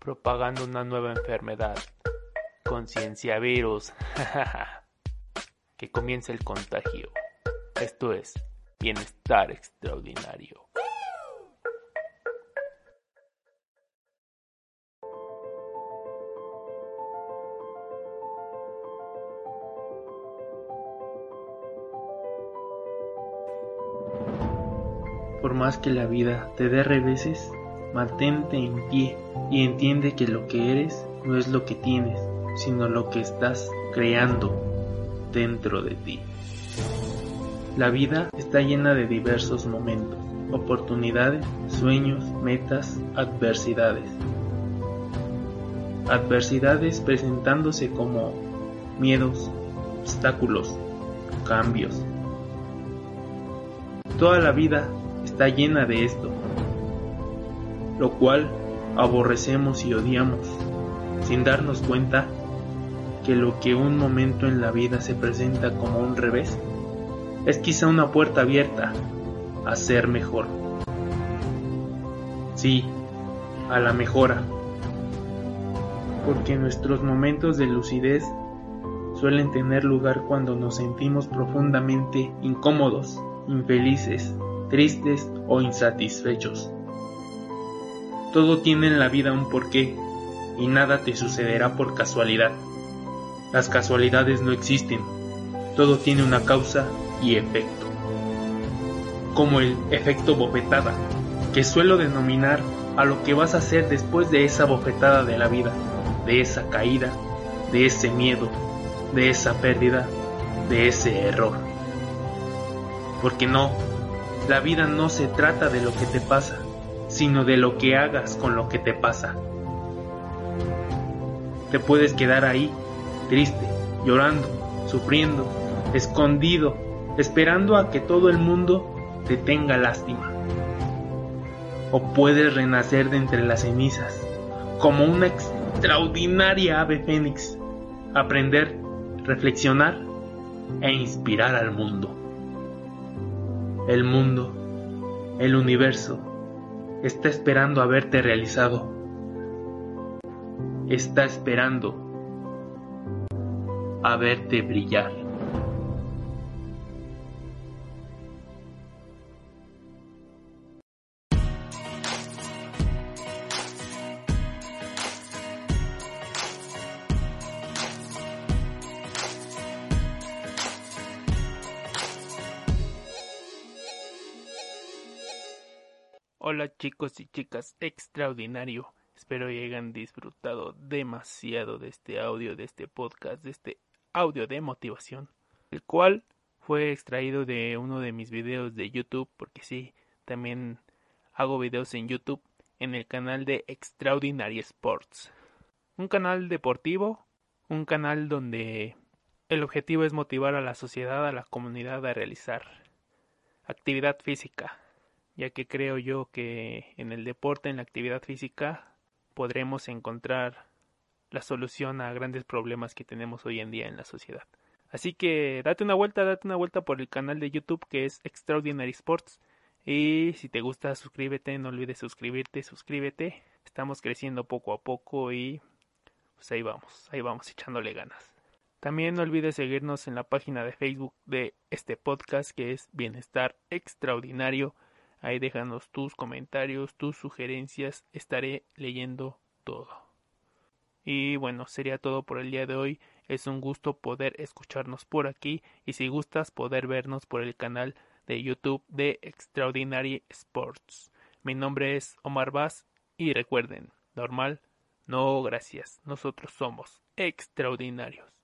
Propagando una nueva enfermedad. Conciencia virus. que comience el contagio. Esto es bienestar extraordinario. Por más que la vida te dé reveses, mantente en pie y entiende que lo que eres no es lo que tienes, sino lo que estás creando dentro de ti. La vida está llena de diversos momentos, oportunidades, sueños, metas, adversidades. Adversidades presentándose como miedos, obstáculos, cambios. Toda la vida está llena de esto, lo cual aborrecemos y odiamos, sin darnos cuenta que lo que un momento en la vida se presenta como un revés, es quizá una puerta abierta a ser mejor. Sí, a la mejora. Porque nuestros momentos de lucidez suelen tener lugar cuando nos sentimos profundamente incómodos, infelices, tristes o insatisfechos. Todo tiene en la vida un porqué y nada te sucederá por casualidad. Las casualidades no existen, todo tiene una causa y efecto. Como el efecto bofetada, que suelo denominar a lo que vas a hacer después de esa bofetada de la vida, de esa caída, de ese miedo, de esa pérdida, de ese error. Porque no, la vida no se trata de lo que te pasa, sino de lo que hagas con lo que te pasa. Te puedes quedar ahí, triste, llorando, sufriendo, escondido, esperando a que todo el mundo te tenga lástima. O puedes renacer de entre las cenizas, como una extraordinaria ave fénix, aprender, reflexionar e inspirar al mundo. El mundo, el universo, está esperando haberte realizado. Está esperando a verte brillar. Hola chicos y chicas, extraordinario. Espero hayan disfrutado demasiado de este audio, de este podcast, de este audio de motivación, el cual fue extraído de uno de mis videos de YouTube, porque sí, también hago videos en YouTube en el canal de Extraordinary Sports. Un canal deportivo, un canal donde el objetivo es motivar a la sociedad, a la comunidad a realizar actividad física ya que creo yo que en el deporte, en la actividad física, podremos encontrar la solución a grandes problemas que tenemos hoy en día en la sociedad. Así que date una vuelta, date una vuelta por el canal de YouTube que es Extraordinary Sports. Y si te gusta, suscríbete, no olvides suscribirte, suscríbete. Estamos creciendo poco a poco y pues ahí vamos, ahí vamos echándole ganas. También no olvides seguirnos en la página de Facebook de este podcast que es Bienestar Extraordinario. Ahí déjanos tus comentarios, tus sugerencias, estaré leyendo todo. Y bueno, sería todo por el día de hoy. Es un gusto poder escucharnos por aquí y si gustas poder vernos por el canal de YouTube de Extraordinary Sports. Mi nombre es Omar Vaz y recuerden, normal, no gracias, nosotros somos extraordinarios.